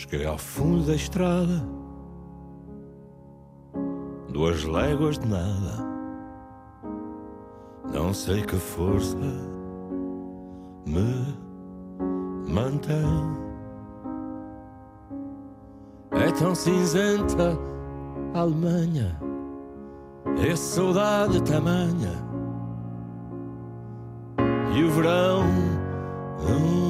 Cheguei ao fundo da estrada, duas léguas de nada. Não sei que força me mantém. É tão cinzenta a Alemanha, é saudade tamanha. E o verão nunca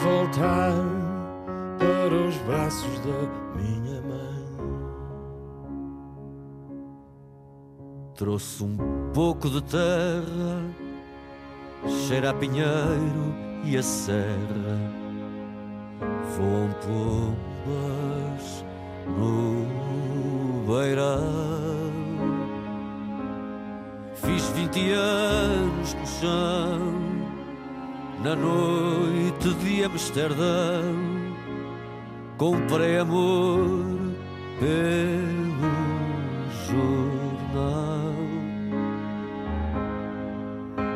Voltar para os braços da minha mãe. Trouxe um pouco de terra, cheira a pinheiro e a serra. Voam pombas no beirão. Fiz vinte anos no chão, na noite de Amsterdão. Comprei amor pelo jornal.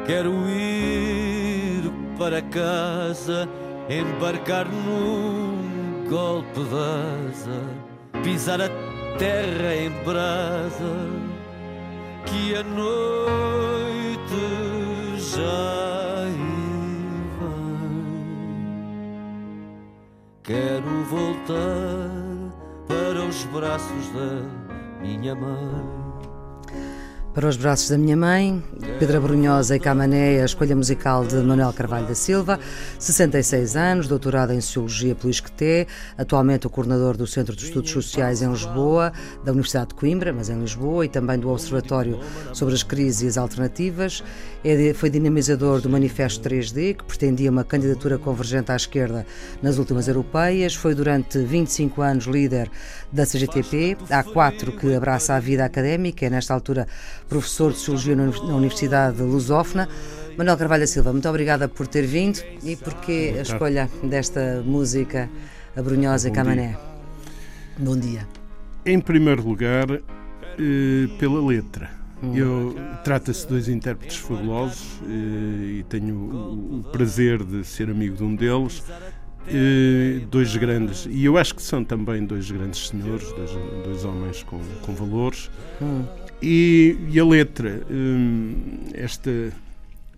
Quero ir para casa, embarcar num golpe de asa, pisar a terra em brasa, que a noite Quero voltar para os braços da minha mãe. Para os braços da minha mãe, Pedra Brunhosa e Camané, a escolha musical de Manuel Carvalho da Silva, 66 anos, doutorado em Sociologia pelo ISCTE, atualmente o coordenador do Centro de Estudos Sociais em Lisboa, da Universidade de Coimbra, mas em Lisboa, e também do Observatório sobre as Crises as Alternativas. É foi dinamizador do Manifesto 3D, que pretendia uma candidatura convergente à esquerda nas últimas europeias. Foi durante 25 anos líder da CGTP, há quatro que abraça a vida académica, é nesta altura professor de Sociologia na Universidade Lusófona. Manuel Carvalho Silva, muito obrigada por ter vindo e porque a escolha desta música, a Brunhosa Bom Camané. Bom dia. Em primeiro lugar, eh, pela letra. Eu trata-se de dois intérpretes fabulosos eh, e tenho o, o prazer de ser amigo de um deles. Eh, dois grandes, e eu acho que são também dois grandes senhores, dois, dois homens com, com valores. E, e a letra, hum, esta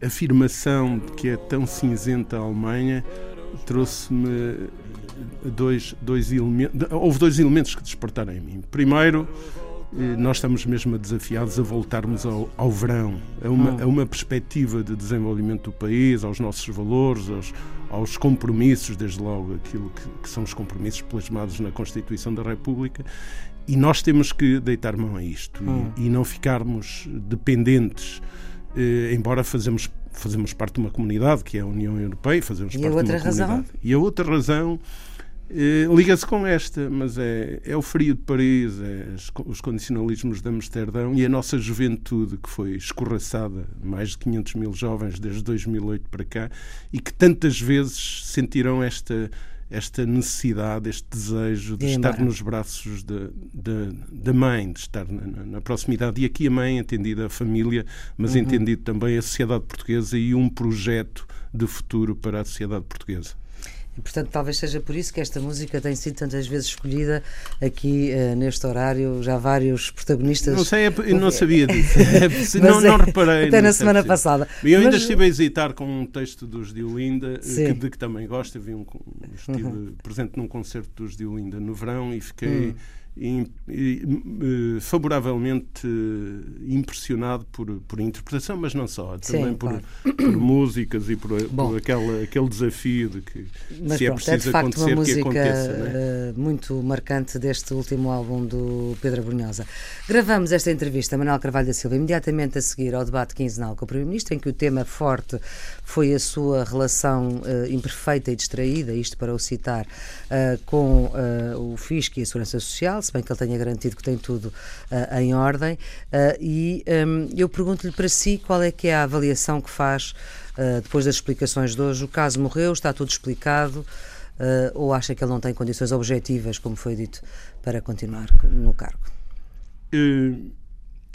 afirmação de que é tão cinzenta a Alemanha, trouxe-me dois, dois elementos. Houve dois elementos que despertaram em mim. Primeiro, eh, nós estamos mesmo desafiados a voltarmos ao, ao verão, a uma, a uma perspectiva de desenvolvimento do país, aos nossos valores, aos, aos compromissos, desde logo aquilo que, que são os compromissos plasmados na Constituição da República. E nós temos que deitar mão a isto e- e, não ficarmos dependentes, eh, embora fazemos, fazemos parte de uma comunidade que é a União Europeia, fazemos E a parte de outra uma razão? comunidade. E a outra razão eh, liga-se com esta, mas é, é o frio de Paris, é co- os condicionalismos de Amsterdão e a nossa juventude que foi escorraçada, mais de 500 mil jovens desde 2008 para cá, e que tantas vezes sentirão esta, esta necessidide, este desejo de estar nos braços da, mãe, de estar na, na- na proximidade. E aqui a mãe, entendida a família, mas Uhum. entendido também a sociedade portuguesa e um projeto de futuro para a sociedade portuguesa. E, portanto, talvez seja por isso que esta música tem sido tantas vezes escolhida aqui eh, neste horário. Já vários protagonistas. Não sei, é- eu não sabia disso. Mas não, não é, reparei. Até na é semana possível. passada. E eu ainda Mas- estive a hesitar com um texto dos Diolinda, eh, que, de que também gosto. Vi um, estive Uhum. presente num concerto dos Diolinda no verão e fiquei. Favoravelmente impressionado por, por interpretação, mas não só, também Sim, por, claro. por músicas e por, Bom. por aquele, aquele desafio de que se é pronto, é de preciso facto uma acontecer, que música aconteça. não é? eh, muito marcante deste último álbum do Pedro Brunhosa. Gravamos esta entrevista a Manuel Carvalho da Silva imediatamente a seguir ao debate quinzenal com o Primeiro-Ministro, em que o tema forte foi a sua relação eh, imperfeita e distraída, isto para o citar, eh, com eh, o Fisco e a Segurança Social, se bem que ele tenha garantido que tem tudo eh, em ordem. Eh, e hum, eu pergunto-lhe para si qual é que é a avaliação que faz Uh, depois das explicações de hoje, o caso morreu, está tudo explicado, uh, ou acha que ele não tem condições objetivas, como foi dito, para continuar no cargo?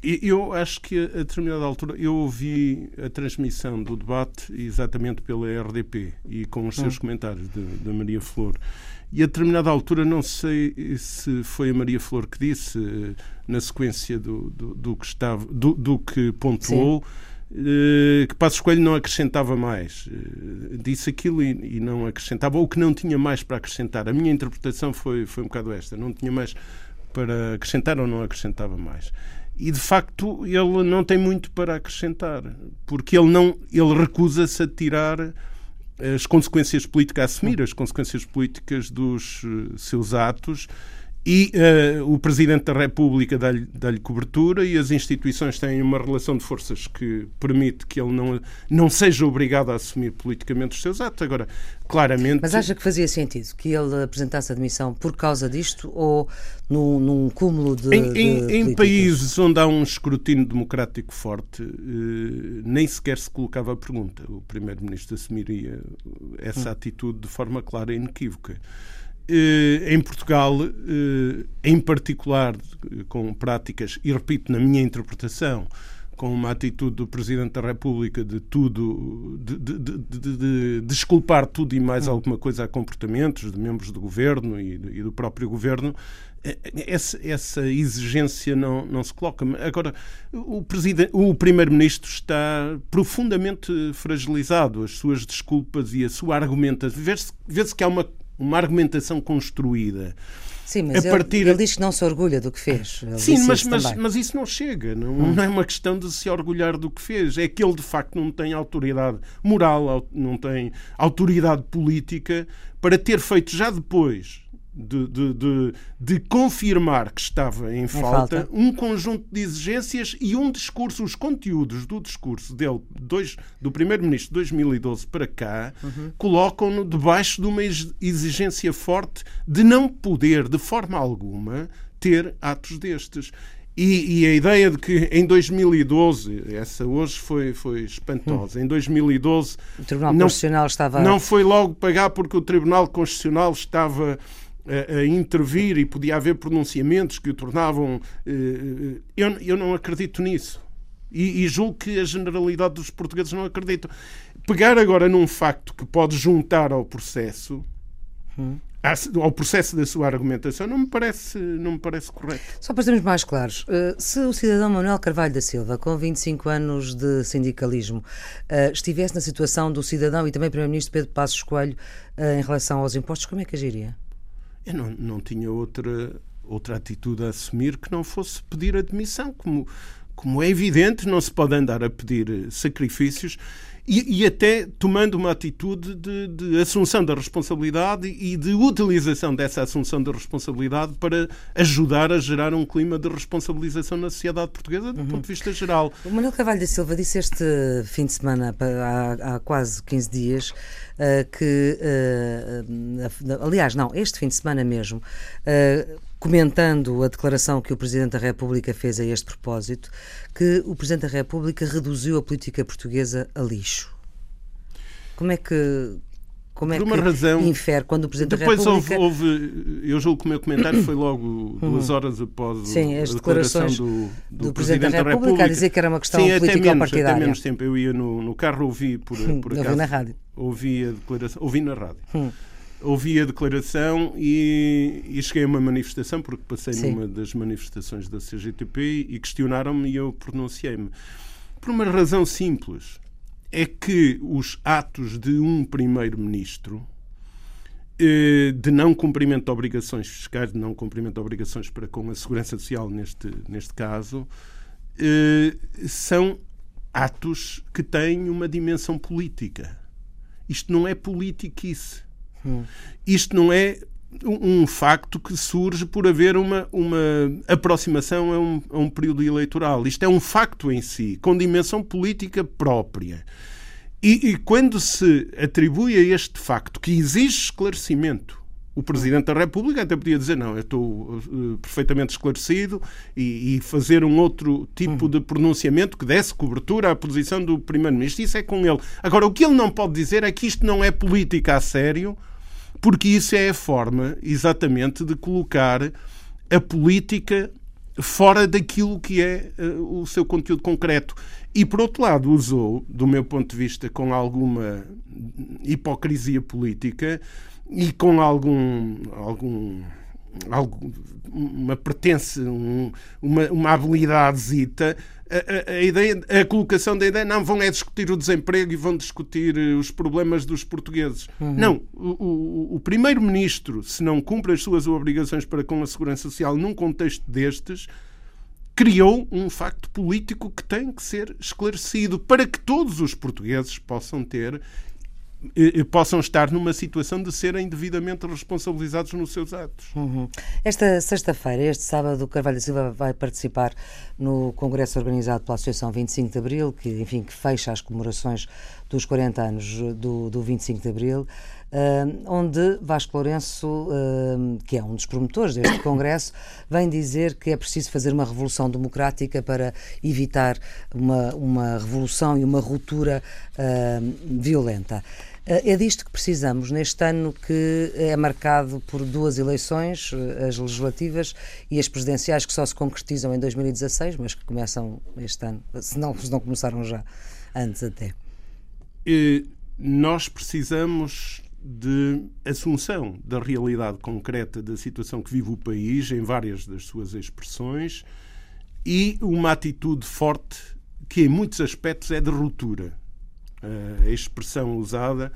Eu acho que a determinada altura eu ouvi a transmissão do debate exatamente pela RDP e com os seus comentários da Maria Flor. E a determinada altura, não sei se foi a Maria Flor que disse, eh, na sequência do, do, do que, estava, do, do que pontuou, eh, que Passos Coelho não acrescentava mais. Eh, Disse aquilo e, e não acrescentava, ou que não tinha mais para acrescentar. A minha interpretação foi, foi um bocado esta: não tinha mais para acrescentar ou não acrescentava mais. E de facto ele não tem muito para acrescentar, porque ele não ele recusa-se a tirar as consequências políticas, a assumir as consequências políticas dos eh, seus atos e eh, o Presidente da República dá-lhe dá-lhe cobertura e as instituições têm uma relação de forças que permite que ele não, não seja obrigado a assumir politicamente os seus atos. Agora, claramente. Mas acha que fazia sentido que ele apresentasse a demissão por causa disto ou num, num cúmulo de. Em, de em- em políticas? países onde há um escrutínio democrático forte, eh, nem sequer se colocava a pergunta. O Primeiro-Ministro assumiria essa atitude de forma clara e inequívoca. Eh, Em Portugal, eh, em particular, eh, com práticas, e repito, na minha interpretação, com uma atitude do Presidente da República de tudo, de, de- de- de- de desculpar tudo e mais alguma coisa a comportamentos de membros do governo e do, e do próprio governo, essa, essa exigência não, não se coloca. Agora, o, o Primeiro-Ministro está profundamente fragilizado. As suas desculpas e a sua argumentação. Vê-se vê que há uma, uma argumentação construída. Sim, mas a ele, partir- ele diz que não se orgulha do que fez. Ele Sim, mas, isso mas, mas isso não chega. Não, não é uma questão de se orgulhar do que fez. É que ele, de facto, não tem autoridade moral, não tem autoridade política para ter feito já depois de, de, de, de confirmar que estava em, falta, falta. um conjunto de exigências e um discurso, os conteúdos do discurso dele, dois, do Primeiro-Ministro de 2012 para cá, colocam-no debaixo de uma ex- exigência forte de não poder, de forma alguma, ter atos destes. E, e a ideia de que em 2012, essa hoje foi, foi espantosa, em 2012 O Tribunal não- Constitucional estava. não foi logo pagar porque o Tribunal Constitucional estava a, a intervir e podia haver pronunciamentos que o tornavam. eh, eu, eu não acredito nisso. E, e julgo que a generalidade dos portugueses não acreditam. Pegar agora num facto que pode juntar ao processo. à- Ao processo da sua argumentação não me parece, não me parece correto. Só para sermos mais claros, eh, se o cidadão Manuel Carvalho da Silva, com 25 anos de sindicalismo, eh, estivesse na situação do cidadão e também Primeiro-Ministro Pedro Passos Coelho eh, em relação aos impostos, como é que agiria? Eu não, não tinha outra, outra atitude a assumir que não fosse pedir admissão. Como, como é evidente, não se pode andar a pedir sacrifícios e, e até tomando uma atitude de, de assunção da responsabilidade e de utilização dessa assunção da responsabilidade para ajudar a gerar um clima de responsabilização na sociedade portuguesa do ponto de vista geral. O Manuel Carvalho da Silva disse este fim de semana, há, há quase 15 dias, eh, que, eh, eh, aliás, não, este fim de semana mesmo, comentando a declaração que o Presidente da República fez a este propósito, que o Presidente da República reduziu a política portuguesa a lixo. Como é que. Como é Por uma que razão- infere quando o Presidente Depois da houve, República. houve, eu julgo que o meu comentário foi logo duas horas após Sim, as a declaração declarações do, do, do Presidente da República a dizer que era uma questão Sim, política menos, partidária. Até menos tempo. Eu ia no, no carro, ouvi por, por Ouvi acaso. na rádio. Ouvi a declaração, ouvi na rádio. Hum. Ouvi a declaração e, e cheguei a uma manifestação, porque passei Sim. numa das manifestações da CGTP e questionaram-me e eu pronunciei-me. Por uma razão simples. É que os atos de um primeiro-ministro eh, de não cumprimento de obrigações fiscais, de não cumprimento de obrigações para com a Segurança Social, neste, neste caso, eh, são atos que têm uma dimensão política. Isto não é politiquice. Isto não é um facto que surge por haver uma, uma aproximação a um, a um período eleitoral. Isto é um facto em si, com dimensão política própria. E, e, quando se atribui a este facto que exige esclarecimento, o Presidente da República até podia dizer: não, eu estou uh, perfeitamente esclarecido e, e, fazer um outro tipo de pronunciamento que desse cobertura à posição do Primeiro-Ministro. Isso é com ele. Agora, o que ele não pode dizer é que isto não é política a sério, porque isso é a forma exatamente de colocar a política fora daquilo que é uh, o seu conteúdo concreto. E, por outro lado, usou, do meu ponto de vista, com alguma hipocrisia política e com algum. algum algo, uma pertence, um, uma, uma habilidadezita, a, a, a, ideia, a colocação da ideia, não, vão é discutir o desemprego e vão discutir eh, os problemas dos portugueses. Uhum. Não, o, o, o primeiro-ministro, se não cumpre as suas obrigações para com a segurança social num contexto destes, criou um facto político que tem que ser esclarecido para que todos os portugueses possam ter possam estar numa situação de serem devidamente responsabilizados nos seus atos. Uhum. Esta sexta-feira, este sábado, o Carvalho Silva vai participar no congresso organizado pela Associação 25 de Abril, que, enfim, que fecha as comemorações dos 40 anos do, do 25 de Abril. Uh, onde Vasco Lourenço, uh, que é um dos promotores deste Congresso, vem dizer que é preciso fazer uma revolução democrática para evitar uma, uma revolução e uma ruptura uh, violenta. É disto que precisamos neste ano que é marcado por duas eleições, as legislativas e as presidenciais, que só se concretizam em 2016, mas que começam este ano, se não, se não começaram já antes até. E nós precisamos de assunção da realidade concreta da situação que vive o país em várias das suas expressões e uma atitude forte que em muitos aspectos é de ruptura. A expressão usada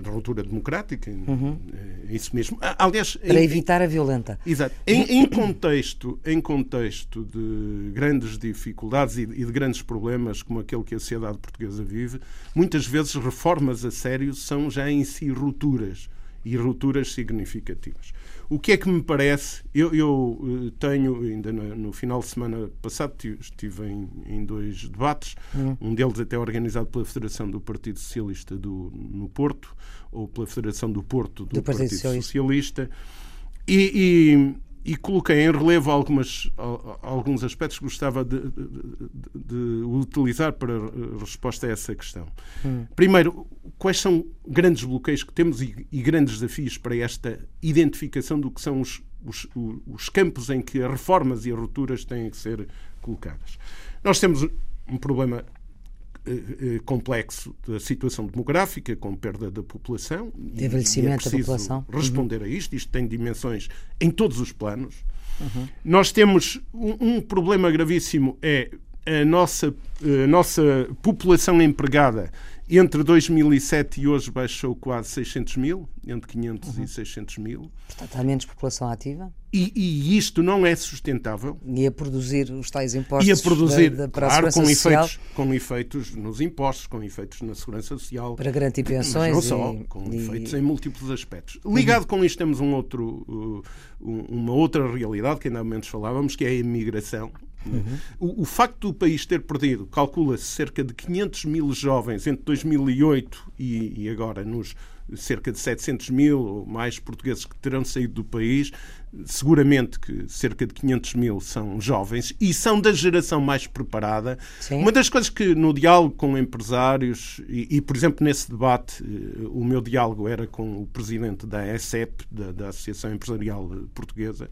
ruptura democrática, uhum. é isso mesmo. Ah, aliás, para em, evitar a violenta. Exato. Em, em, contexto, em contexto de grandes dificuldades e, e de grandes problemas como aquele que a sociedade portuguesa vive, muitas vezes reformas a sério são já em si rupturas e rupturas significativas. O que é que me parece? Eu, eu eh, tenho, ainda no, no, final de semana passado, estive em, em dois debates, hum. um deles até organizado pela Federação do Partido Socialista do, no Porto, ou pela Federação do Porto do, do Partido, Partido, Socialista. Socialista. E, e coloquei em relevo algumas, alguns aspectos que gostava de, de, de, utilizar para resposta a essa questão. Hum. Primeiro, quais são grandes bloqueios que temos e, e, grandes desafios para esta identificação do que são os, os, os campos em que as reformas e as rupturas têm que ser colocadas? Nós temos um problema complexo da situação demográfica, com perda da população. De envelhecimento é da população. Responder uhum. a isto. Isto tem dimensões em todos os planos. Uhum. Nós temos um, um, problema gravíssimo é a nossa, a nossa população empregada entre 2007 e hoje baixou quase 600 mil, entre 500 uhum. e 600 mil. Portanto, há menos população ativa? E, e, isto não é sustentável. E a produzir os tais impostos e a produzir, da, da, para claro, a com social. efeitos, com efeitos nos impostos, com efeitos na segurança social. Para garantir pensões. Não só, com e... efeitos em múltiplos aspectos. Ligado uhum. com isto temos um outro, uh, uma outra realidade, que ainda há momentos falávamos, que é a imigração. Uhum. O, o, facto do país ter perdido, calcula-se, cerca de 500 mil jovens entre 2008 e, e, agora, nos cerca de 700 mil ou mais portugueses que terão saído do país, seguramente que cerca de 500 mil são jovens e são da geração mais preparada. Sim. Uma das coisas que no diálogo com empresários, e, e, por exemplo nesse debate, eh, o meu diálogo era com o presidente da ESEP, da, da Associação Empresarial Portuguesa,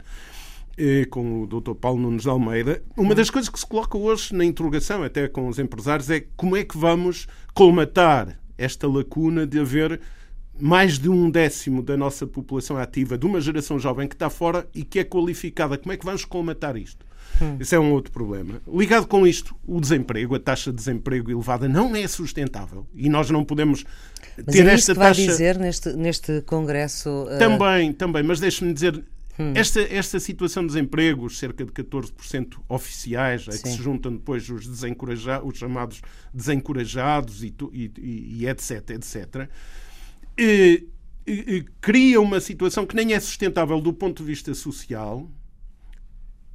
com o Dr. Paulo Nunes de Almeida, uma das coisas que se coloca hoje na interrogação, até com os empresários, é como é que vamos colmatar esta lacuna de haver mais de um décimo da nossa população ativa, de uma geração jovem que está fora e que é qualificada. Como é que vamos colmatar isto? Hum. Esse é um outro problema. Ligado com isto, o desemprego, a taxa de desemprego elevada não é sustentável e nós não podemos Mas ter é esta que vai taxa... dizer neste, neste congresso? Uh... Também, também, mas deixe-me dizer, Hum. Esta, esta situação de desemprego, cerca de 14% oficiais, a que se juntam depois os, desencorajados, os chamados desencorajados e, e, e etc, etc, cria uma situação que nem é sustentável do ponto de vista social,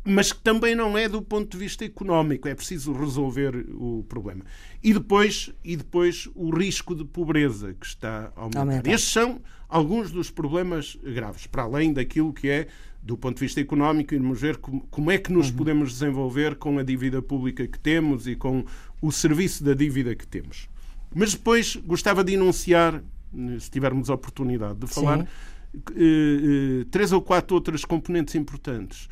mas que também não é do ponto de vista económico. É preciso resolver o problema. E depois, e depois o risco de pobreza que está a aumentar. aumentar. Estes são alguns dos problemas graves, para além daquilo que é, do ponto de vista económico, irmos ver como, como é que nos uhum. podemos desenvolver com a dívida pública que temos e com o serviço da dívida que temos. Mas depois gostava de enunciar, se tivermos a oportunidade de falar, eh, eh, três ou quatro outras componentes importantes.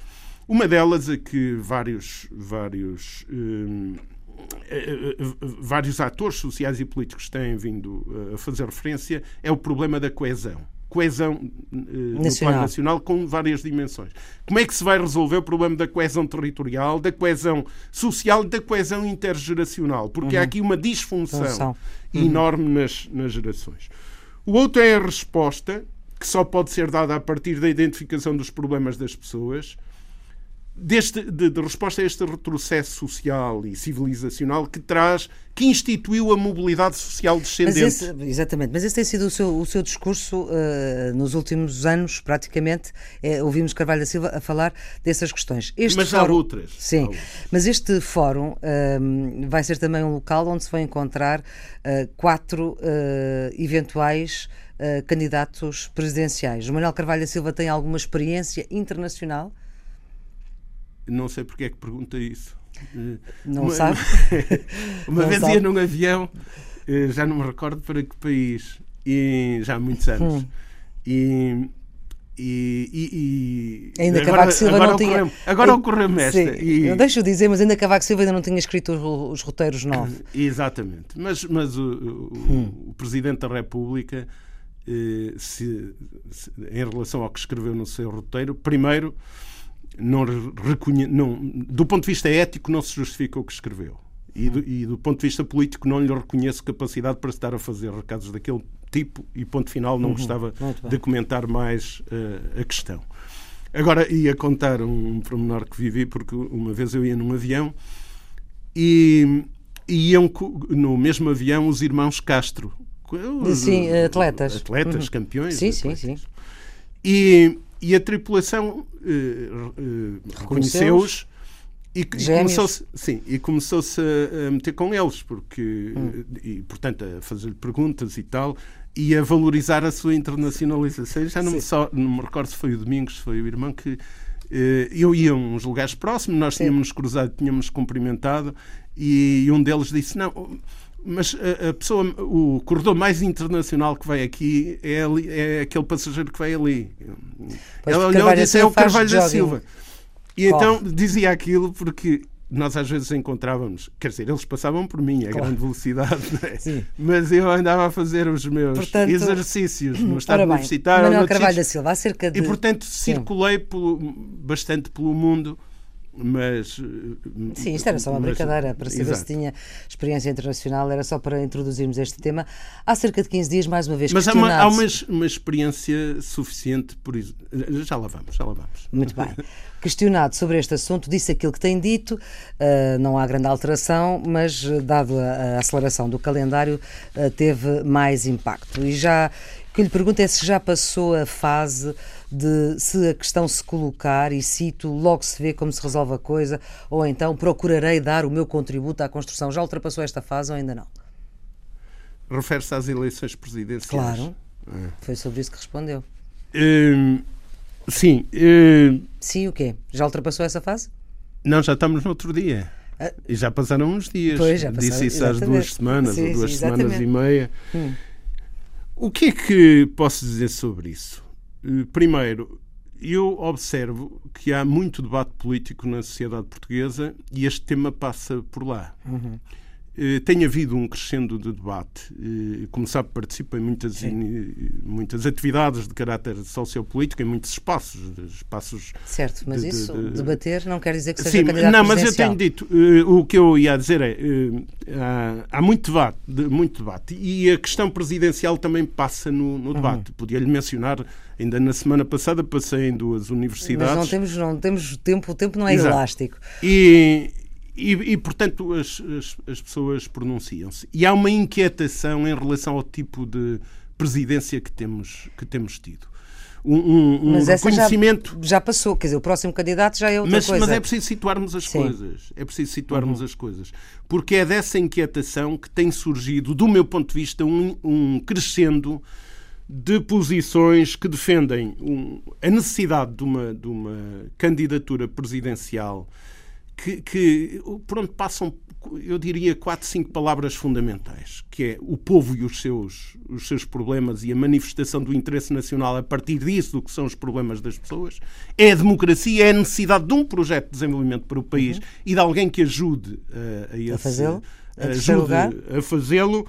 Uma delas é que vários, vários eh, eh, eh, vários atores sociais e políticos têm vindo a fazer referência é o problema da coesão. Coesão no plano nacional com várias dimensões. Como é que se vai resolver o problema da coesão territorial, da coesão social e da coesão intergeracional? Porque uhum. há aqui uma disfunção uhum. enorme nas, nas gerações. O outro é a resposta, que só pode ser dada a partir da identificação dos problemas das pessoas deste, de, de, resposta a este retrocesso social e civilizacional que traz, que instituiu a mobilidade social descendente. Mas esse, exatamente, mas esse tem sido o seu, o seu discurso uh, nos últimos anos, praticamente. É, ouvimos Carvalho da Silva a falar dessas questões. Este mas fórum, há outras. Sim, há outras. mas este fórum uh, vai ser também um local onde se vai encontrar uh, quatro eventuais candidatos presidenciais. O Manuel Carvalho da Silva tem alguma experiência internacional? Não sei porque é que pergunta isso. Não uma, sabe? uma não vez sabe. ia num avião, eh, já não me recordo para que país, e já há muitos anos. Hum. E, e, e, ainda agora, Cavaco Silva agora não tinha. Agora ocorreu-me esta. E... Deixa eu dizer, mas ainda Cavaco Silva ainda não tinha escrito os, os roteiros novos. Exatamente. Mas, mas o, o, hum. o Presidente da República, eh, se, se, em relação ao que escreveu no seu roteiro, primeiro não reconhe... não, do ponto de vista ético, não se justifica o que escreveu. E do, e do, ponto de vista político, não lhe reconheço capacidade para estar a fazer recados daquele tipo e, ponto final, não uhum. gostava de comentar mais uh, a questão. Agora, ia contar um pormenor que vivi, porque uma vez eu ia num avião e, e iam no mesmo avião os irmãos Castro. Os, sim, atletas. Atletas, uhum. campeões. Sim, sim, sim. E, e a tripulação uh, reconheceu-os e, começou-se sim, e começou-se a, meter com eles, porque hum. e portanto a fazer perguntas e tal e a valorizar a sua internacionalização. Já não me, só, não me recordo se foi o Domingos, se foi o irmão que eu ia a uns lugares próximos, nós tínhamos nos cruzado, tínhamos cumprimentado e um deles disse não mas a, a, pessoa, o corredor mais internacional que vai aqui é, ali, é aquele passageiro que vai ali. Pois Ela olhou e disse: é o Carvalho da Silva. E oh. então dizia aquilo porque nós às vezes encontrávamos, quer dizer, eles passavam por mim a claro. grande velocidade, é? mas eu andava a fazer os meus portanto, exercícios no estado bem, universitário. Manuel Carvalho da Silva, acerca de... E portanto circulei pelo, bastante pelo mundo mas. Sim, isto era só uma mas, brincadeira para saber exato. se tinha experiência internacional, era só para introduzirmos este tema. Há cerca de 15 dias, mais uma vez. Mas há uma, há uma, uma experiência suficiente, por isso. Já lá vamos, já lá vamos. Muito bem. Questionado sobre este assunto, disse aquilo que tem dito, uh, não há grande alteração, mas dado a, a aceleração do calendário, uh, teve mais impacto. E já que lhe pergunto é se já passou a fase de se a questão se colocar, e cito, logo se vê como se resolve a coisa, ou então procurarei dar o meu contributo à construção. Já ultrapassou esta fase ou ainda não? Refere-se às eleições presidenciais. Claro. É. Foi sobre isso que respondeu. Hum, sim. Hum, sim, o quê? Já ultrapassou essa fase? Não, já estamos no outro dia. Ah, e já passaram uns dias. Pois, já passaram, Disse isso exatamente. às duas semanas, sim, ou duas sim, semanas e meia. Hum. O que é que posso dizer sobre isso? Eh, primeiro, eu observo que há muito debate político na sociedade portuguesa e este tema passa por lá. Uhum. Eh, tem havido um crescendo de debate. Eh, como sabe, participa em muitas, muitas atividades de caráter sociopolítico, em muitos espaços. espaços certo, mas de, isso, de, de, debater, não quer dizer que seja Sim, candidato não, mas eu tenho dito, o que eu ia dizer é, há, há muito debate, muito debate, e a questão presidencial também passa no, no debate. Uhum. Podia-lhe mencionar, ainda na semana passada passei em duas universidades. Mas não temos, não temos tempo, o tempo não é Exato. elástico. E, e, e, portanto, as, as, as pessoas pronunciam-se. E há uma inquietação em relação ao tipo de presidência que temos, que temos tido. Um, um, mas reconhecimento. Já, já, passou, quer dizer, o próximo candidato já é outra mas, coisa. Mas é preciso situarmos as Sim. coisas. É preciso situarmos uhum. as coisas. Porque é dessa inquietação que tem surgido, do meu ponto de vista, um, um crescendo de posições que defendem a necessidade de uma, de uma candidatura presidencial que, que por onde passam, eu diria, quatro, cinco palavras fundamentais, que é o povo e os seus, os seus problemas e a manifestação do interesse nacional a partir disso, do que são os problemas das pessoas, é a democracia, é a necessidade de um projeto de desenvolvimento para o país uhum. e de alguém que ajude a, a, esse, a fazê-lo, a fazê-lo,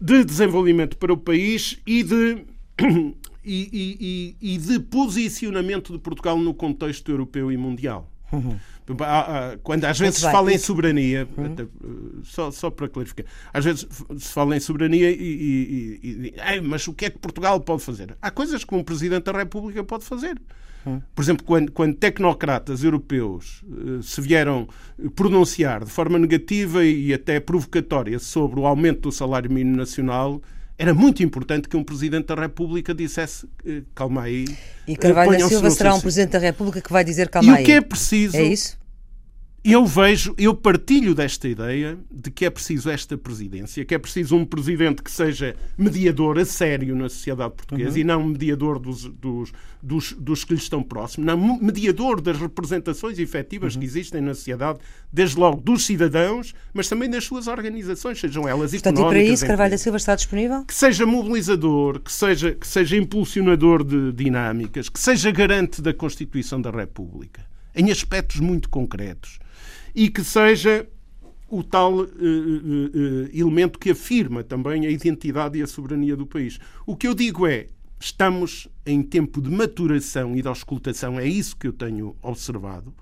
de desenvolvimento para o país e de e, e, e, de posicionamento de Portugal no contexto europeu e mundial. Uhum. Quando às vezes se fala em soberania, uhum. só, só para clarificar, às vezes se fala em soberania e, e, e, e mas o que é que Portugal pode fazer? Há coisas que um Presidente da República pode fazer. Uhum. Por exemplo, quando, quando tecnocratas europeus uh, se vieram pronunciar de forma negativa e até provocatória sobre o aumento do salário mínimo nacional, era muito importante que um Presidente da República dissesse eh, calma aí. E Carvalho da Silva será um Presidente da República que vai dizer calma aí. E o que é preciso. É isso? Eu vejo, eu partilho desta ideia de que é preciso esta presidência, que é preciso um presidente que seja mediador a sério na sociedade portuguesa uhum. e não mediador dos, dos, dos, dos, que lhe estão próximos, não mediador das representações efetivas uhum. que existem na sociedade, desde logo dos cidadãos, mas também das suas organizações, sejam elas Portanto, económicas. E para isso, Carvalho da Silva está disponível? Que seja mobilizador, que seja, que seja impulsionador de dinâmicas, que seja garante da Constituição da República, em aspectos muito concretos e que seja o tal uh, uh, elemento que afirma também a identidade e a soberania do país. O que eu digo é, estamos em tempo de maturação e de auscultação, é isso que eu tenho observado.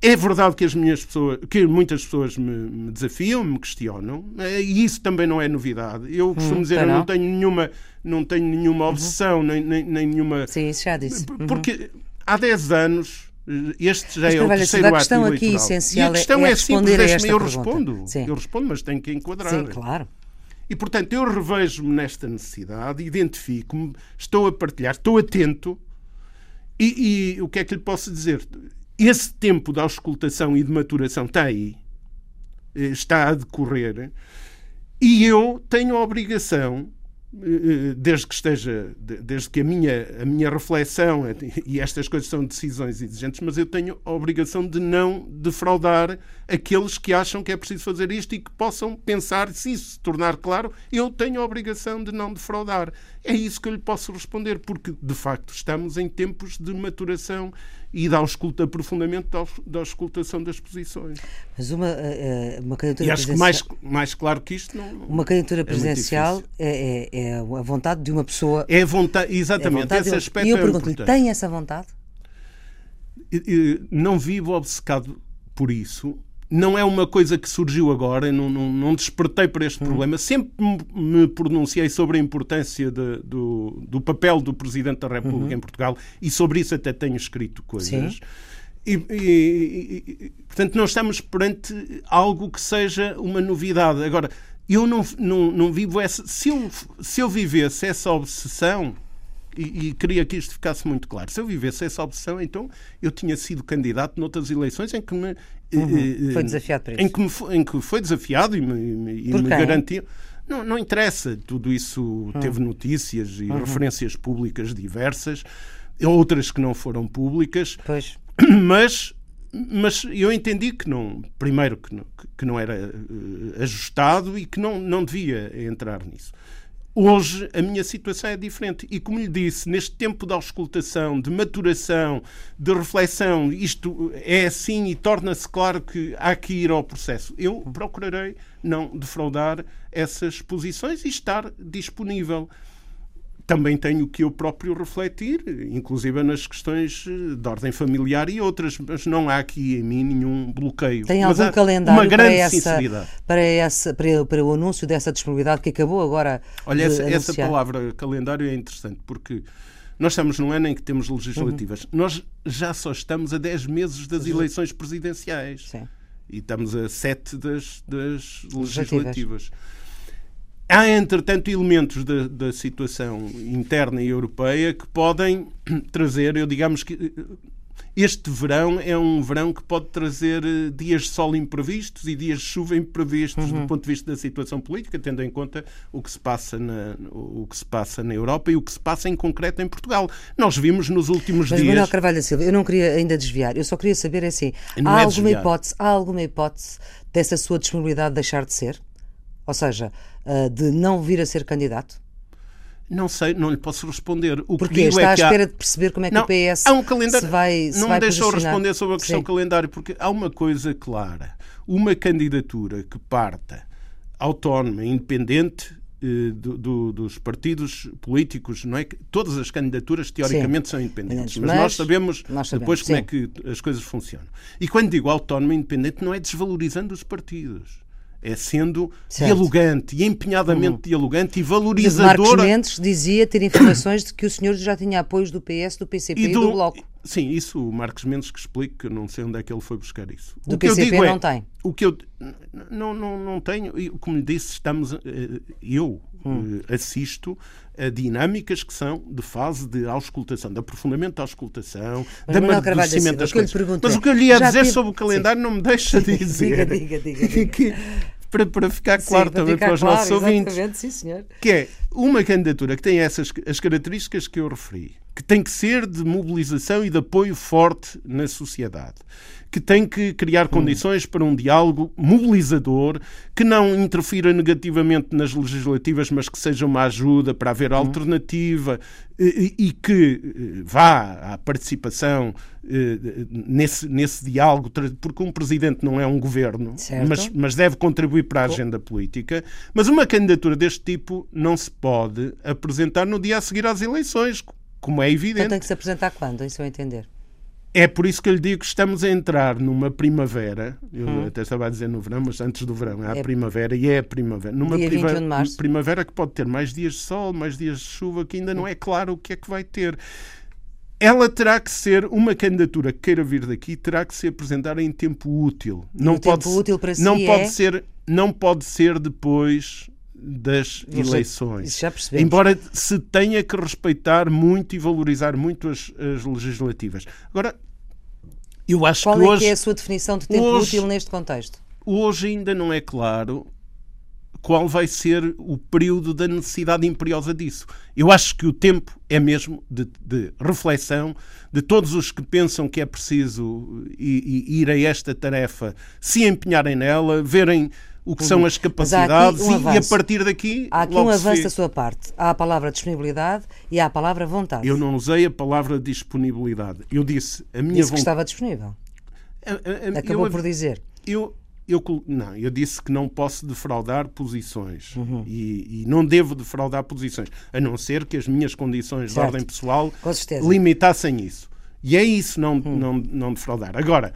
É verdade que as minhas pessoas, que muitas pessoas me, me desafiam, me questionam, e isso também não é novidade. Eu costumo hum, dizer, eu não tenho nenhuma, não tenho nenhuma uhum. obsessão, uhum. nem, nem, nem, nenhuma. Sim, isso já disse. Uhum. Porque há 10 anos este já é o terceiro ato A questão aqui essencial e a questão é, é, simples, a esta eu pergunta. respondo. Sim. Eu respondo, mas tenho que enquadrar. Sim, claro. E, portanto, eu revejo-me nesta necessidade, identifico-me, estou a partilhar, estou atento. E, e, o que é que lhe posso dizer? Esse tempo de auscultação e de maturação está aí, eh, está a decorrer, e eu tenho a obrigação desde que esteja, desde que a minha, a minha reflexão, e estas coisas são decisões exigentes, mas eu tenho a obrigação de não defraudar aqueles que acham que é preciso fazer isto e que possam pensar, se isso se tornar claro, eu tenho a obrigação de não defraudar. É isso que eu lhe posso responder, porque de facto estamos em tempos de maturação e da ausculta profundamente da auscultação das posições. Mas uma, eh, eh, uma candidatura e acho que mais, mais claro que isto não. Uma candidatura é presidencial é, é, é, a vontade de uma pessoa. É a vontade, exatamente, é vontade esse aspecto. E eu pergunto-lhe, tem essa vontade? Não vivo obcecado por isso, não é uma coisa que surgiu agora, não, não, não despertei para este hum. problema. Sempre me pronunciei sobre a importância de, do, do papel do Presidente da República uhum. em Portugal e sobre isso até tenho escrito coisas. E, e, e, portanto, não estamos perante algo que seja uma novidade. Agora, eu não, não, não vivo essa. Se eu, se eu vivesse essa obsessão, e, e, queria que isto ficasse muito claro. Se eu vivesse essa obsessão, então eu tinha sido candidato noutras eleições em que me. Uhum. Eh, foi desafiado para isso. Em que, me, em que foi desafiado e me, e me garantiu. Não, não interessa. Tudo isso uhum. teve notícias e uhum. referências públicas diversas, outras que não foram públicas. Pois. Mas mas eu entendi que não, primeiro que não, que não era uh, ajustado e que não, não devia entrar nisso. Hoje a minha situação é diferente e, como lhe disse, neste tempo de auscultação, de maturação, de reflexão, isto é assim e torna-se claro que há que ir ao processo. Eu procurarei não defraudar essas posições e estar disponível também tenho que eu próprio refletir, inclusive nas questões eh, de ordem familiar e outras, mas não há aqui em mim nenhum bloqueio. Tem mas algum calendário uma grande para, essa, para, essa, para, para, o anúncio dessa disponibilidade que acabou agora? Olha, essa, essa, palavra calendário é interessante porque nós estamos num ano em que temos legislativas. Uhum. Nós já só estamos a 10 meses das eleições presidenciais. Sim. E estamos a 7 das, das legislativas. Há, entretanto, elementos da, da, situação interna e europeia que podem trazer, eu digamos que este verão é um verão que pode trazer eh, dias de sol imprevistos e dias de chuva imprevistos uhum. do ponto de vista da situação política, tendo em conta o que se passa na, o que se passa na Europa e o que se passa em concreto em Portugal. Nós vimos nos últimos Mas, dias. Manuel Carvalho da Silva, eu não queria ainda desviar, eu só queria saber assim, não há é alguma hipótese, há alguma hipótese dessa sua disponibilidade deixar de ser? Ou seja, uh, de não vir a ser candidato? Não sei, não lhe posso responder. O porque está é à espera há... de perceber como é que não, o PS há um calendário... se vai se Não vai me deixou responder sobre a questão Sim. calendário, porque há uma coisa clara. Uma candidatura que parta autónoma, independente eh, do, do, dos partidos políticos, não é? Todas as candidaturas teoricamente Sim. são independentes, mas, mas nós, sabemos nós, sabemos depois como é que as coisas funcionam. E quando digo autónoma independente, não é desvalorizando os partidos é sendo certo. dialogante e empenhadamente hum. dialogante e valorizadora. Marcos Mendes dizia ter informações de que o senhor já tinha apoios do PS, do PCP e do, e do Bloco. Sim, isso o Marcos Mendes que explica, que eu não sei onde é que ele foi buscar isso. Do o que PCP eu digo é, não tem. O que eu não, não, não tenho, como lhe disse, estamos eh, eu hum. Eh, assisto a dinâmicas que são de fase de auscultação, de aprofundamento da auscultação, Mas de amadurecimento das coisas. Mas o que eu lhe ia dizer tive... sobre o calendário Sim. não me deixa dizer. diga, diga, diga. que, para, para ficar claro Sim, também para, para os claro, nossos ouvintes, Sim, que é uma candidatura que tem essas as características que eu referi, que tem que ser de mobilização e de apoio forte na sociedade que tem que criar hum. condições para um diálogo mobilizador, que não interfira negativamente nas legislativas, mas que seja uma ajuda para haver hum. alternativa e, e que eh, vá à participação eh, nesse, nesse diálogo, porque um presidente não é um governo, mas, mas deve contribuir para a agenda política. Mas uma candidatura deste tipo não se pode apresentar no dia a seguir às eleições, como é evidente. Então tem que se apresentar quando? Isso eu entender. É por isso que eu lhe digo que estamos a entrar numa primavera. Eu hum. até estava a dizer no verão, mas antes do verão é a primavera e é a primavera. Numa priva... primavera que pode ter mais dias de sol, mais dias de chuva, que ainda não é claro o que é que vai ter. Ela terá que ser uma candidatura que queira vir daqui, terá que ser apresentada em tempo útil. Não pode tempo útil para si não é... pode ser, não pode ser depois das eleições. Isso já. Embora se tenha que respeitar muito e valorizar muito as, as legislativas. Agora, eu acho Qual que é hoje, que é a sua definição de tempo hoje, útil neste contexto? Hoje ainda não é claro qual vai ser o período da necessidade imperiosa disso. Eu acho que o tempo é mesmo de, de reflexão de todos os que pensam que é preciso ir a esta tarefa, se empenharem nela, verem o que são as capacidades um e, a partir daqui. Há aqui um avanço da sua parte. Há a palavra disponibilidade e há a palavra vontade. Eu não usei a palavra disponibilidade. Eu disse a minha vontade. que estava disponível. A, a, Acabou eu, por dizer. Eu, eu, não, eu disse que não posso defraudar posições uhum. e, e, não devo defraudar posições, a não ser que as minhas condições certo. de ordem pessoal limitassem isso. E é isso, não, uhum. não, não defraudar. Agora,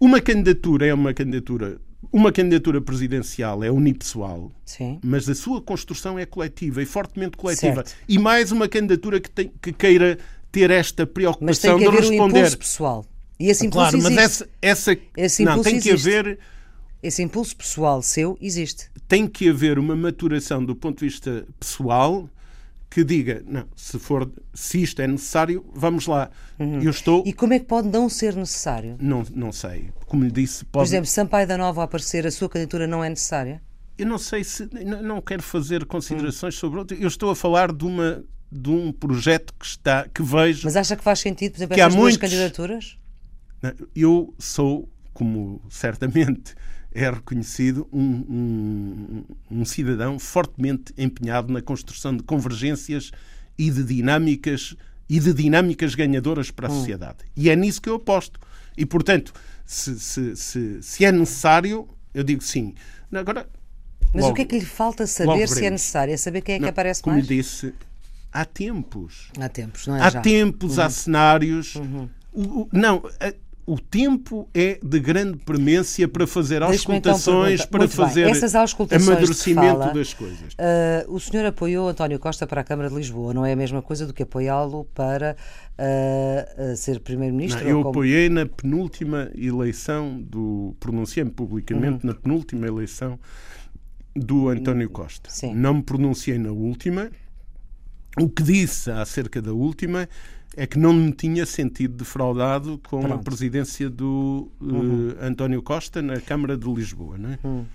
uma candidatura é uma candidatura uma candidatura presidencial é unipessoal, Sim. mas a sua construção é coletiva e fortemente coletiva. Certo. E mais uma candidatura que, tem, que queira ter esta preocupação mas tem que haver de responder. Um impulso pessoal. E esse impulso claro, existe. mas essa, essa esse não tem existe. que haver esse impulso pessoal seu existe. Tem que haver uma maturação do ponto de vista pessoal que diga, não, se for, se isto é necessário, vamos lá. Uhum. Eu estou. E como é que pode não ser necessário? Não, não sei. Como lhe disse, pode. Por exemplo, Sampaio da Nova aparecer, a sua candidatura não é necessária? Eu não sei se. Não quero fazer considerações uhum. sobre outro. Eu estou a falar de uma de um projeto que está que vejo. Mas acha que faz sentido, por exemplo, essas duas muitos... candidaturas? Eu sou, como certamente é reconhecido um, um, um, cidadão fortemente empenhado na construção de convergências e de dinâmicas e de dinâmicas ganhadoras para a hum. sociedade. E é nisso que eu aposto. E, portanto, se, se, se, se é necessário, eu digo sim. Agora, Mas logo, o que é que lhe falta saber se é necessário? É saber quem é que Não, aparece como mais? Como disse, há tempos. Há tempos, não é? Há já. tempos, uhum. há cenários. Uhum. O, o, não, o tempo é de grande premência para fazer então auscultações, então para Muito fazer Essas auscultações amadurecimento fala, das coisas. Uh, o senhor apoiou António Costa para a Câmara de Lisboa, não é a mesma coisa do que apoiá-lo para uh, uh, ser Primeiro-Ministro? Eu como... apoiei na penúltima eleição do. pronunciei-me publicamente uhum. na penúltima eleição do António Costa. Sim. Não me pronunciei na última. O que disse acerca da última é que não me tinha sentido defraudado com Pronto. a presidência do uh, uhum. António Costa na Câmara de Lisboa. Não é? Uhum. Uh,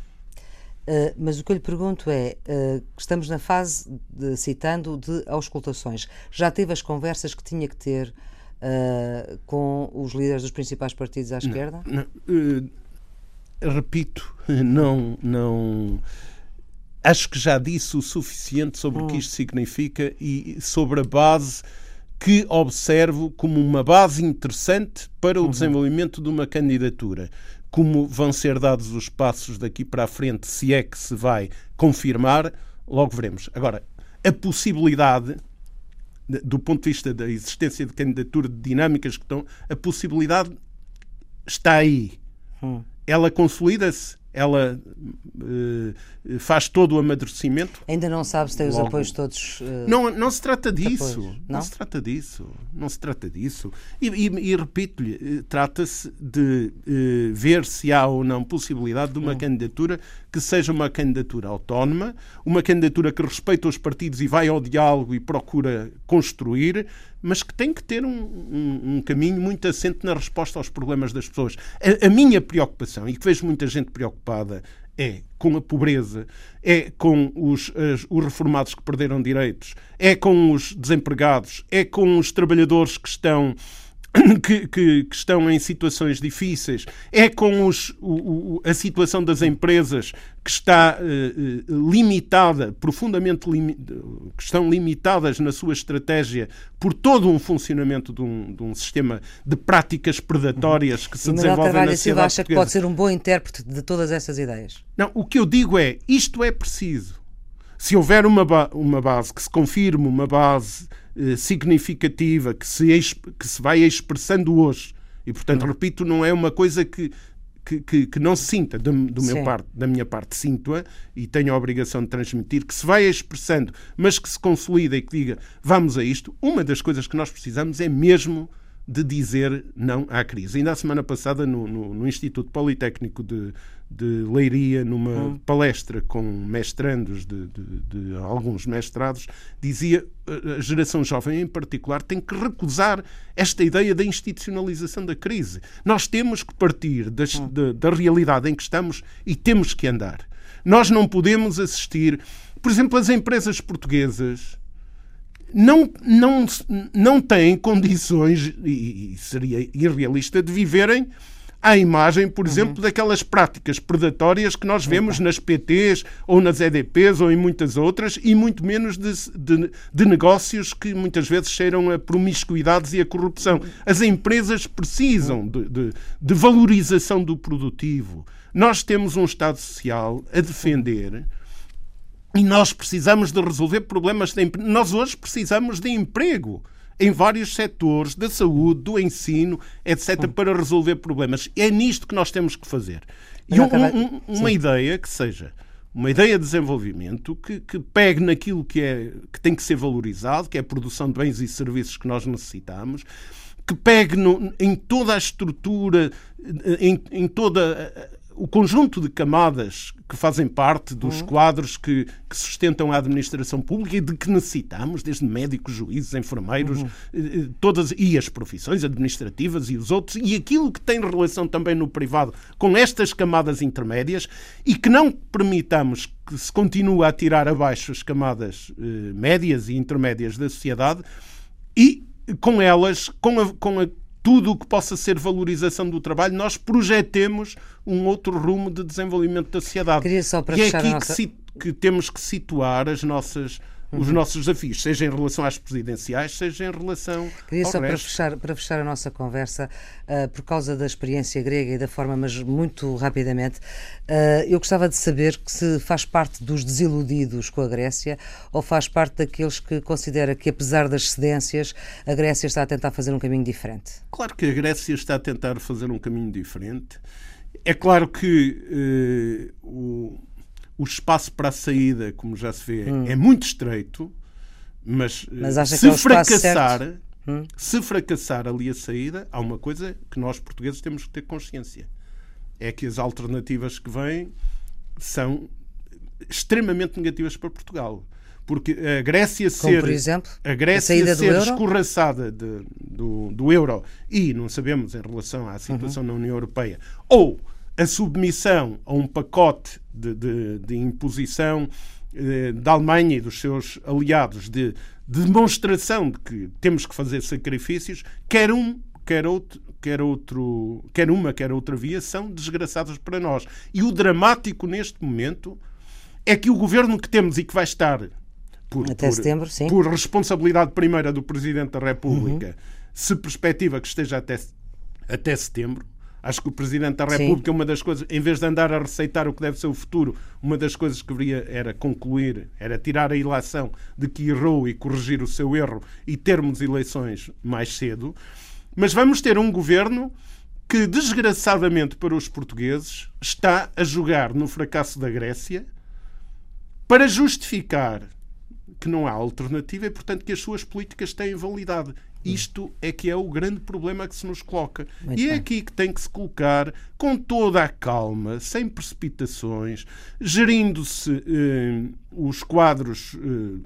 mas o que eu lhe pergunto é: uh, estamos na fase, de, citando, de auscultações. Já teve as conversas que tinha que ter uh, com os líderes dos principais partidos à esquerda? Não, repito, não, não. Acho que já disse o suficiente sobre hum. o que hum. isto significa e sobre a base que observo como uma base interessante para o uhum. desenvolvimento de uma candidatura. Como vão ser dados os passos daqui para a frente, se é que se vai confirmar, logo veremos. Agora, a possibilidade, do ponto de vista da existência de candidatura, de dinâmicas que estão, a possibilidade está aí. Hum. Ela consolida-se ela uh, faz todo o amadurecimento. Ainda não sabe se tem os Logo. apoios todos. Uh, não, não se trata disso. Não? não? se trata disso. Não se trata disso. E, e, e repito-lhe, eh, trata-se de uh, ver se há ou não possibilidade de uma hum. candidatura que seja uma candidatura autónoma, uma candidatura que respeita os partidos e vai ao diálogo e procura construir, mas que tem que ter um, um, um caminho muito assente na resposta aos problemas das pessoas. A, a minha preocupação, e que vejo muita gente preocupada, é com a pobreza, é com os, as, os reformados que perderam direitos, é com os desempregados, é com os trabalhadores que estão que, que, que, estão em situações difíceis, é com os, o, o, a situação das empresas que está uh, limitada, profundamente limi que estão limitadas na sua estratégia por todo um funcionamento de um, de um sistema de práticas predatórias que se e desenvolve Carvalho na sociedade acha que pode ser um bom intérprete de todas essas ideias? Não, o que eu digo é, isto é preciso. Se houver uma, ba uma base que se confirme, uma base eh, significativa que se, que se vai expressando hoje. E, portanto, repito, não é uma coisa que, que, que, que não se sinta do, do meu parte, da minha parte. Sinto-a e tenho a obrigação de transmitir que se vai expressando, mas que se consolida e que diga vamos a isto. Uma das coisas que nós precisamos é mesmo de dizer não à crise. Ainda a semana passada, no, no, no Instituto Politécnico de, de Leiria, numa hum. palestra com mestrandos de, de, de, alguns mestrados, dizia a geração jovem em particular tem que recusar esta ideia da institucionalização da crise. Nós temos que partir das, hum. da, da realidade em que estamos e temos que andar. Nós não podemos assistir, por exemplo, as empresas portuguesas não, não, não têm condições, e, seria irrealista, de viverem à imagem, por uhum. exemplo, daquelas práticas predatórias que nós vemos nas PTs ou nas EDPs ou em muitas outras, e muito menos de, de, de negócios que muitas vezes cheiram a promiscuidades e a corrupção. As empresas precisam de, de, de valorização do produtivo. Nós temos um Estado Social a defender e nós precisamos de resolver problemas de emprego. Nós hoje precisamos de emprego em vários setores da saúde, do ensino, etc., para resolver problemas. É nisto que nós temos que fazer. E um, um, uma Sim. ideia que seja uma ideia de desenvolvimento que, que pegue naquilo que, é, que tem que ser valorizado, que é a produção de bens e serviços que nós necessitamos, que pegue no, em toda a estrutura, em, em toda o conjunto de camadas que fazem parte dos uhum. quadros que, que, sustentam a administração pública e de que necessitamos, desde médicos, juízes, enfermeiros, uhum. Eh, eh, todas e as profissões administrativas e os outros, e aquilo que tem relação também no privado com estas camadas intermédias e que não permitamos que se continue a tirar abaixo as camadas eh, médias e intermédias da sociedade e com elas, com a, com a tudo o que possa ser valorização do trabalho, nós projetemos um outro rumo de desenvolvimento da sociedade. Queria só para e é aqui nossa... que, que temos que situar as nossas os Uhum. nossos desafios, seja em relação às presidenciais, seja em relação Queria ao só para resto. fechar, para fechar a nossa conversa, uh, por causa da experiência grega e da forma, mas muito rapidamente, uh, eu gostava de saber que se faz parte dos desiludidos com a Grécia ou faz parte daqueles que considera que, apesar das cedências, a Grécia está a tentar fazer um caminho diferente. Claro que a Grécia está a tentar fazer um caminho diferente. É claro que eh, o, o espaço para a saída, como já se vê, é muito estreito, mas, eh, Mas se é fracassar? Hum. se fracassar ali a saída, há uma coisa que nós portugueses temos que ter consciência. É que as alternativas que vêm são extremamente negativas para Portugal. Porque a Grécia Como, ser a a Grécia do ser escorraçada de- do, do euro e não sabemos em relação à situação na União Europeia, ou a submissão a um pacote de, de- de imposição eh, da Alemanha e dos seus aliados de, de demonstração de que temos que fazer sacrifícios, quer um, quer outro. Quer, outro, quer uma, quer outra via, são desgraçadas para nós. E o dramático neste momento é que o governo que temos e que vai estar por, Até por- setembro, sim. por responsabilidade primeira do Presidente da República, se perspectiva que esteja até, até setembro. Acho que o Presidente da Sim. República, uma das coisas, em vez de andar a receitar o que deve ser o futuro, uma das coisas que deveria era concluir, era tirar a ilação de que errou e corrigir o seu erro e termos eleições mais cedo. Mas vamos ter um governo que, desgraçadamente para os portugueses, está a jogar no fracasso da Grécia para justificar que não há alternativa e, portanto, que as suas políticas têm validade. Isto é que é o grande problema que se nos coloca. Muito e é bem. aqui que tem que se colocar com toda a calma, sem precipitações, gerindo-se eh, os quadros eh,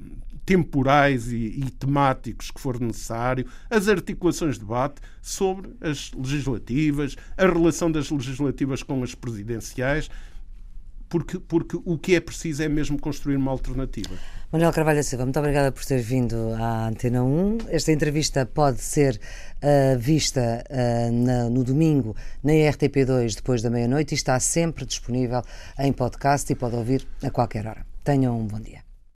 temporais e, e temáticos que for necessário, as articulações de debate sobre as legislativas, a relação das legislativas com as presidenciais, porque, porque o que é preciso é mesmo construir uma alternativa. Manuel Carvalho Silva, muito obrigada por ter vindo à Antena 1. Esta entrevista pode ser ah, vista ah, na- no domingo na RTP2 depois da meia-noite e está sempre disponível em podcast e pode ouvir a qualquer hora. Tenham um bom dia.